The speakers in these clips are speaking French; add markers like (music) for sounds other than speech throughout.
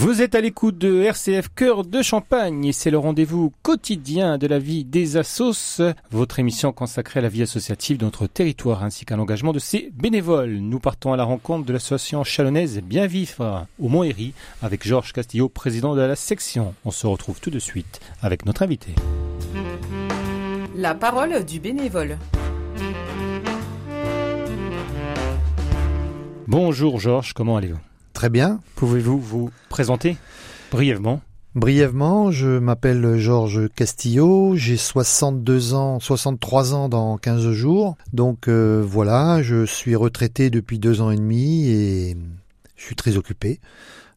Vous êtes à l'écoute de RCF Cœur de Champagne et c'est le rendez-vous quotidien de la vie des assos, votre émission consacrée à la vie associative de notre territoire ainsi qu'à l'engagement de ses bénévoles. Nous partons à la rencontre de l'association chalonnaise Bien Vivre au Mont-Héry avec Georges Castillo, président de la section. On se retrouve tout de suite avec notre invité. La parole du bénévole. Bonjour Georges, comment allez-vous? Très bien. Pouvez-vous vous présenter brièvement? Brièvement, je m'appelle Georges Castillo, j'ai 62 ans, 63 ans dans 15 jours. Donc euh, voilà, je suis retraité depuis deux ans et demi et je suis très occupé.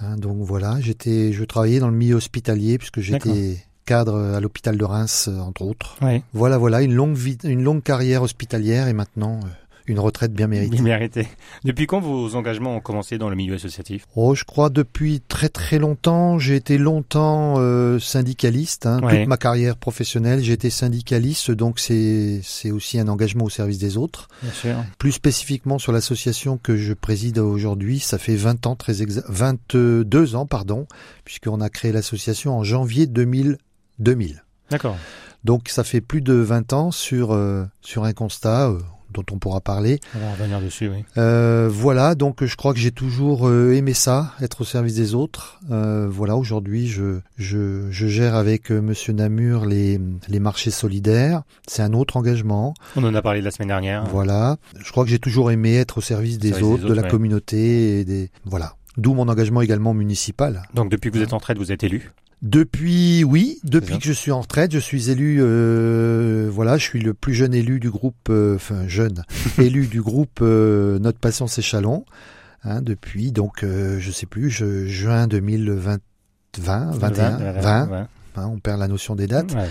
Hein, donc voilà, j'étais, je travaillais dans le milieu hospitalier puisque j'étais cadre à l'hôpital de Reims entre autres. Oui. Voilà, voilà, une longue vie, une longue carrière hospitalière et maintenant euh, une retraite bien méritée. Bien mérité. Depuis quand vos engagements ont commencé dans le milieu associatif? Oh, je crois depuis très très longtemps. J'ai été longtemps euh, syndicaliste. Hein, Ouais. Toute ma carrière professionnelle, j'ai été syndicaliste, donc c'est c'est aussi un engagement au service des autres. Bien sûr. Plus spécifiquement sur l'association que je préside aujourd'hui, ça fait 20 ans, très exa 22 ans, pardon, puisqu'on a créé l'association en janvier 2000. 2000. D'accord. Donc ça fait plus de 20 ans sur euh, sur un constat euh, dont on pourra parler. On va revenir dessus, oui. Euh, voilà, donc je crois que j'ai toujours euh, aimé ça, être au service des autres. Euh, voilà, aujourd'hui, je, je, je gère avec Monsieur Namur les, les marchés solidaires. C'est un autre engagement. On en a parlé la semaine dernière. Voilà, je crois que j'ai toujours aimé être au service des, Service des autres, de la ouais. communauté et des voilà. D'où mon engagement également municipal. Donc depuis que vous êtes en retraite, vous êtes élu Depuis, oui, depuis que je suis en retraite, je suis élu, euh, voilà, je suis le plus jeune élu du groupe, euh, enfin jeune, (laughs) élu du groupe euh, Notre Passion c'est Chalon, hein, depuis, donc, euh, je sais plus, je, juin 2020, 20, 21, 20, ouais. hein, on perd la notion des dates. Ouais.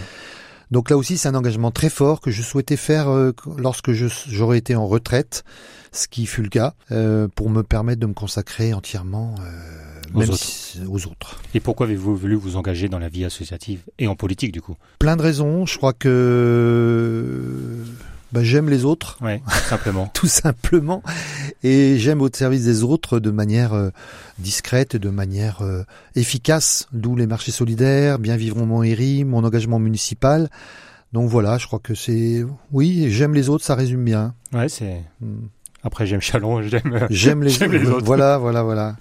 Donc là aussi, c'est un engagement très fort que je souhaitais faire euh, lorsque j'aurais été en retraite, ce qui fut le cas, euh, pour me permettre de me consacrer entièrement euh, Aux même autres. si- aux autres. Et pourquoi avez-vous voulu vous engager dans la vie associative et en politique du coup? Plein de raisons. Je crois que bah, j'aime les autres, Ouais, simplement. (laughs) tout simplement, et j'aime au service des autres de manière euh, discrète, de manière euh, efficace. D'où les marchés solidaires, bien vivre au Mont-Héry, mon engagement municipal. Donc voilà, je crois que c'est oui, j'aime les autres, ça résume bien. Ouais, c'est. Hmm. Après, j'aime Chalon, (laughs) j'aime. euh, J'aime les, J'aime les autres. Voilà, voilà, voilà.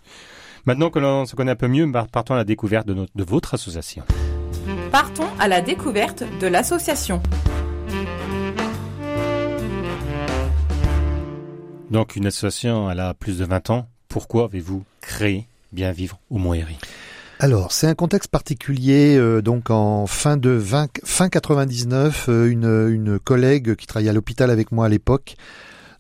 Maintenant que l'on se connaît un peu mieux, partons à la découverte de, notre, de votre association. Partons à la découverte de l'association. Donc, une association, elle a plus de 20 ans. Pourquoi avez-vous créé Bien Vivre au Mont-Héry? Alors, c'est un contexte particulier. euh, donc, en fin de 20, fin 99, euh, une, une collègue qui travaillait à l'hôpital avec moi à l'époque,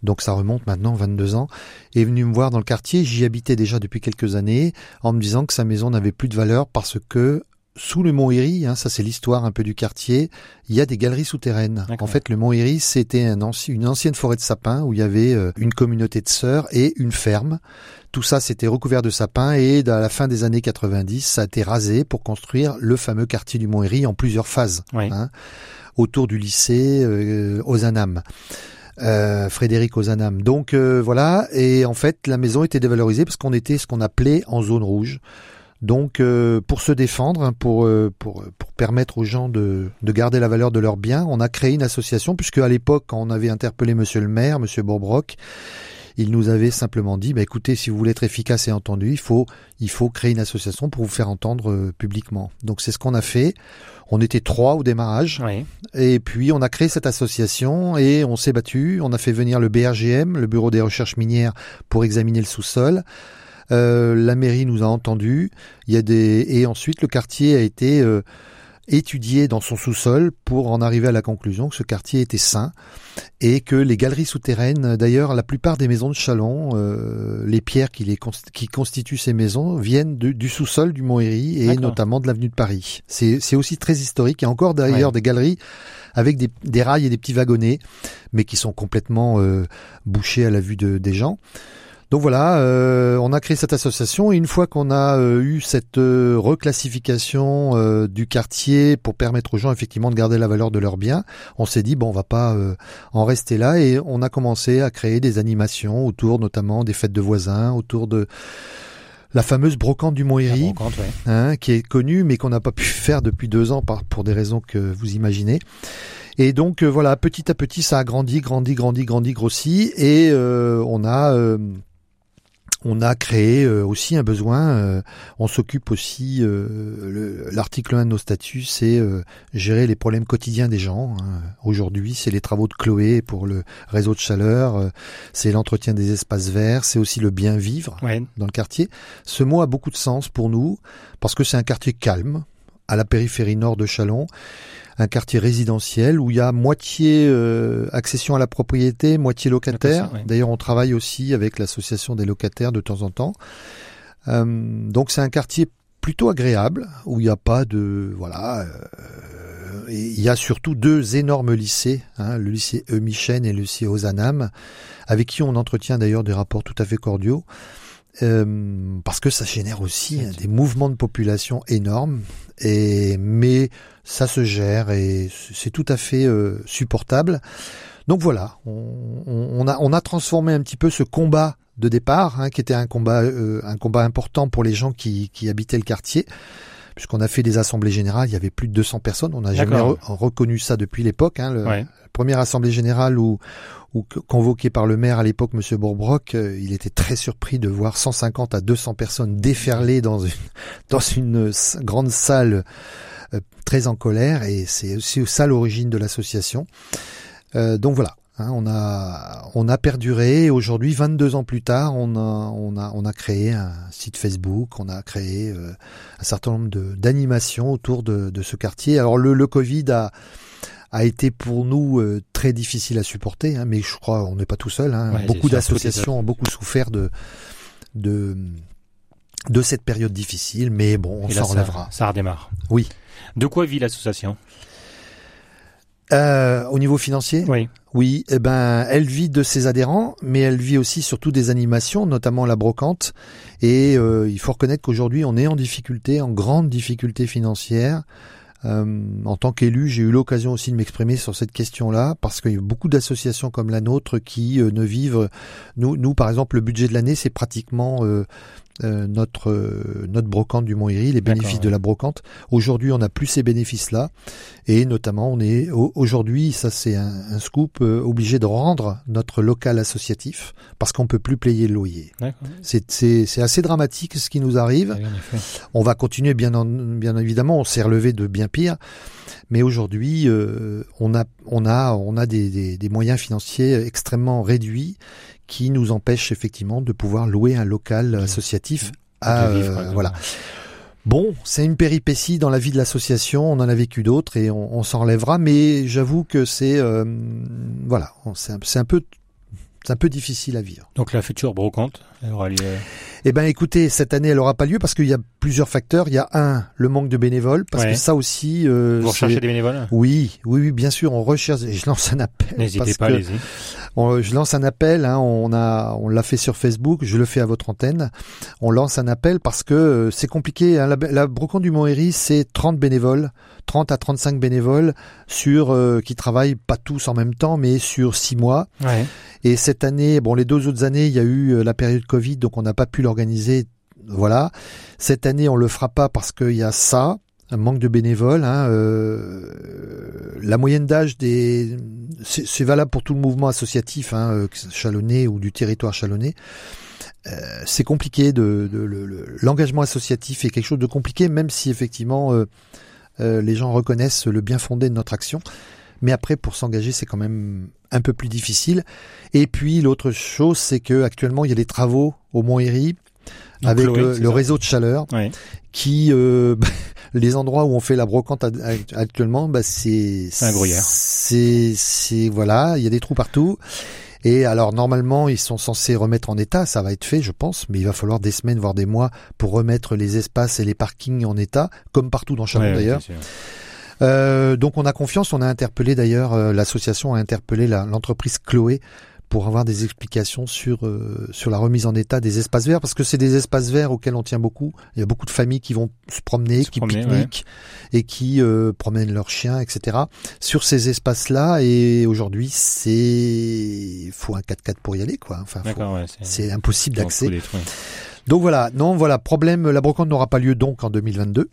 donc ça remonte maintenant 22 ans, est venue me voir dans le quartier. J'y habitais déjà depuis quelques années, en me disant que sa maison n'avait plus de valeur parce que sous le Mont Héry, hein, ça c'est l'histoire un peu du quartier, il y a des galeries souterraines. En fait, le Mont Héry, c'était un anci- une ancienne forêt de sapins où il y avait euh, une communauté de sœurs et une ferme. Tout ça, c'était recouvert de sapins et à la fin des années 90, ça a été rasé pour construire le fameux quartier du Mont Héry en plusieurs phases, Oui. hein, autour du lycée euh, Ozanam. Euh, Frédéric Ozanam. Donc euh, voilà, et en fait la maison était dévalorisée parce qu'on était ce qu'on appelait en zone rouge. Donc euh, pour se défendre, hein, pour, euh, pour, pour permettre aux gens de, de garder la valeur de leurs biens, on a créé une association puisque à l'époque quand on avait interpellé monsieur le maire, monsieur Bourbrock, il nous avait simplement dit bah, écoutez, si vous voulez être efficace et entendu, il faut, il faut créer une association pour vous faire entendre euh, publiquement. Donc c'est ce qu'on a fait. On était trois au démarrage. Oui. Et puis on a créé cette association et on s'est battu. On a fait venir le BRGM, le Bureau des recherches minières, pour examiner le sous-sol. Euh, la mairie nous a entendus. Il y a des et ensuite le quartier a été euh, étudié dans son sous-sol pour en arriver à la conclusion que ce quartier était sain et que les galeries souterraines, d'ailleurs, la plupart des maisons de Chalon, euh, les pierres qui, les const- qui constituent ces maisons viennent de- du sous-sol du Mont-Héry et notamment de l'avenue de Paris. C'est c'est aussi très historique. Il y a encore d'ailleurs Ouais. des galeries avec des, des rails et des petits wagonnets, mais qui sont complètement euh, bouchés à la vue de, des gens. Donc voilà, euh, on a créé cette association. Et une fois qu'on a euh, eu cette euh, reclassification du quartier pour permettre aux gens effectivement de garder la valeur de leurs biens, on s'est dit bon on va pas en rester là. Et on a commencé à créer des animations autour notamment des fêtes de voisins, autour de la fameuse brocante du Montéry, hein, qui est connue mais qu'on n'a pas pu faire depuis deux ans par, pour des raisons que vous imaginez. Et donc voilà, petit à petit, ça a grandi, grandi, grandi, grandi, grossi, et on a on a créé euh, aussi un besoin. Euh, on s'occupe aussi. Euh, l'article 1 de nos statuts, c'est gérer les problèmes quotidiens des gens. Hein. Aujourd'hui, c'est les travaux de Chloé pour le réseau de chaleur. c'est l'entretien des espaces verts. C'est aussi le bien vivre dans le quartier. Ce mot a beaucoup de sens pour nous parce que c'est un quartier calme à la périphérie nord de Chalon un quartier résidentiel où il y a moitié euh, accession à la propriété, moitié locataire. D'ailleurs, on travaille aussi avec l'association des locataires de temps en temps. Euh, donc c'est un quartier plutôt agréable où il n'y a pas de voilà. Euh, il y a surtout deux énormes lycées, hein, le lycée Eumichen et le lycée Ozanam, avec qui on entretient d'ailleurs des rapports tout à fait cordiaux. Euh, parce que ça génère aussi des mouvements de population énormes. Et mais ça se gère et c'est tout à fait euh, supportable. Donc voilà, on, a on a transformé un petit peu ce combat de départ, hein, qui était un combat euh, un combat important pour les gens qui, qui habitaient le quartier puisqu'on a fait des assemblées générales, il y avait plus de 200 personnes. On n'a jamais reconnu ça depuis l'époque. Hein, la première assemblée générale où, ou convoqué par le maire à l'époque, Monsieur Bourbrock, euh, il était très surpris de voir 150 à 200 personnes déferler dans une (laughs) dans une grande salle euh, très en colère, et c'est aussi ça l'origine de l'association. Euh, donc voilà, hein, on a on a perduré. Aujourd'hui, 22 ans plus tard, on a on a on a créé un site Facebook, on a créé un certain nombre d'animations autour de, de ce quartier. Alors le, le Covid a a été pour nous euh, très difficile à supporter, hein, mais je crois on n'est pas tout seul. Hein. beaucoup d'associations ont beaucoup souffert de, de de cette période difficile, mais bon, on s'en relèvera. Ça, redémarre. Oui. De quoi vit l'association? Euh, Au niveau financier Oui. Oui, eh ben, elle vit de ses adhérents, mais elle vit aussi surtout des animations, notamment la brocante. Et euh, il faut reconnaître qu'aujourd'hui, on est en difficulté, en grande difficulté financière. Euh, en tant qu'élu, j'ai eu l'occasion aussi de m'exprimer sur cette question-là, parce qu'il y a beaucoup d'associations comme la nôtre qui euh, ne vivent. Nous, nous, par exemple, le budget de l'année, c'est pratiquement euh, euh, notre euh, notre brocante du Mont-Héry, les bénéfices de la brocante. Aujourd'hui, on n'a plus ces bénéfices-là, et notamment, on est aujourd'hui, ça c'est un, scoop, euh, obligé de rendre notre local associatif parce qu'on peut plus payer le loyer. C'est c'est assez dramatique ce qui nous arrive. on va continuer bien bien évidemment, on s'est relevé de bien pire. Mais aujourd'hui, on a on a on a des, des, des moyens financiers extrêmement réduits qui nous empêche effectivement de pouvoir louer un local associatif à euh, voilà. Bon, c'est une péripétie dans la vie de l'association, on en a vécu d'autres et on, s'en relèvera, mais j'avoue que c'est euh, voilà, c'est un peu c'est un peu difficile à vivre. Donc la future brocante, elle aura lieu Eh ben écoutez, cette année elle aura pas lieu parce qu'il y a plusieurs facteurs. Il y a un, le manque de bénévoles, parce que ça aussi. Euh, Vous recherchez des bénévoles? Oui, oui, oui, bien sûr, on recherche. Et je lance un appel. N'hésitez pas, allez-y. Je lance un appel. Hein, on a, on l'a fait sur Facebook. Je le fais à votre antenne. On lance un appel parce que euh, c'est compliqué. Hein, la, la brocante du Mont-Héry, c'est 30 bénévoles, 30 à 35 bénévoles sur euh, qui travaillent pas tous en même temps, mais sur six mois. Ouais. Et cette année, bon, les deux autres années, il y a eu euh, la période Covid, donc on n'a pas pu l'organiser. Voilà. Cette année, on le fera pas parce qu'il y a ça, un manque de bénévoles. Hein, euh, la moyenne d'âge des, c'est valable pour tout le mouvement associatif, hein, euh, chalonnais ou du territoire chalonnais. Euh, c'est compliqué de, de l'engagement associatif est quelque chose de compliqué, même si effectivement euh, les gens reconnaissent le bien fondé de notre action. Mais après, pour s'engager, c'est quand même un peu plus difficile. Et puis l'autre chose, c'est que actuellement il y a des travaux au Mont Héry avec le, réseau de chaleur qui euh, (laughs) les endroits où on fait la brocante actuellement bah c'est un gruyère. c'est c'est voilà il y a des trous partout. Et alors normalement ils sont censés remettre en état ça va être fait je pense mais il va falloir des semaines voire des mois pour remettre les espaces et les parkings en état comme partout dans Chalon d'ailleurs. euh, donc on a confiance, on a interpellé d'ailleurs, euh, l'association a interpellé l'entreprise Chloé pour avoir des explications sur euh, sur la remise en état des espaces verts parce que c'est des espaces verts auxquels on tient beaucoup. Il y a beaucoup de familles qui vont se promener, Se qui promener, pique-niquent et qui euh, promènent leurs chiens, etc. Sur ces espaces-là et aujourd'hui c'est faut un 4x4 pour y aller quoi. Enfin, faut- D'accord, ouais. c'est impossible d'accès. Donc voilà, non voilà problème. La brocante n'aura pas lieu donc en 2022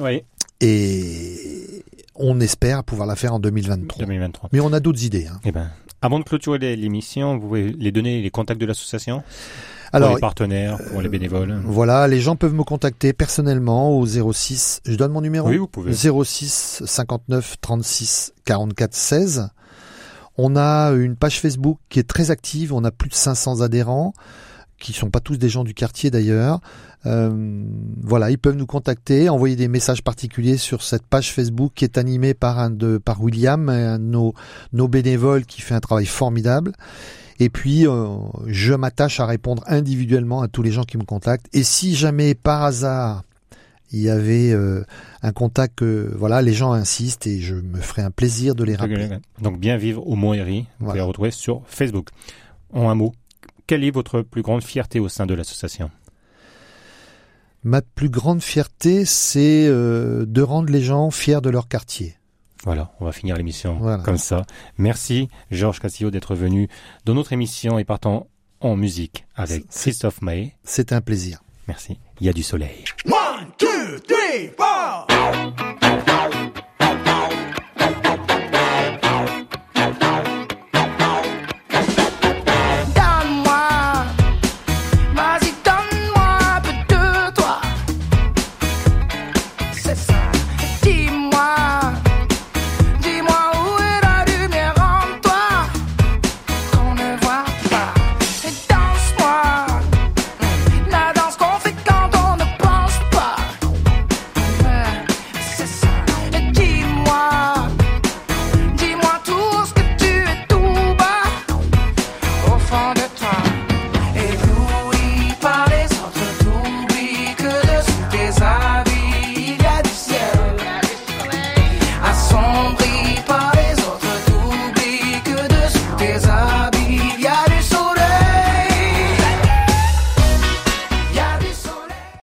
Oui, et on espère pouvoir la faire en 2023. 2023. Mais on a d'autres idées. hein. Eh ben, avant de clôturer l'émission, vous pouvez les donner les contacts de l'association pour Alors les partenaires, pour les bénévoles. voilà, les gens peuvent me contacter personnellement au 06. Je donne mon numéro. Oui, vous pouvez. 06 59 36 44 16. On a une page Facebook qui est très active. On a plus de 500 adhérents, qui sont pas tous des gens du quartier d'ailleurs. Euh, voilà, ils peuvent nous contacter, envoyer des messages particuliers sur cette page Facebook qui est animée par un de par William, un de nos, nos bénévoles qui fait un travail formidable. Et puis, euh, je m'attache à répondre individuellement à tous les gens qui me contactent. Et si jamais par hasard il y avait euh, un contact que voilà, les gens insistent et je me ferai un plaisir de les rappeler. Donc, bien vivre au Monthéry, vous pouvez Voilà. les retrouver sur Facebook. En un mot, quelle est votre plus grande fierté au sein de l'association? Ma plus grande fierté, c'est euh, de rendre les gens fiers de leur quartier. Voilà, on va finir l'émission Voilà. comme ça. Merci Georges Castillo d'être venu dans notre émission et partant en musique avec Christophe Maé. C'est un plaisir. Merci. Il y a du soleil. One, two, three, four.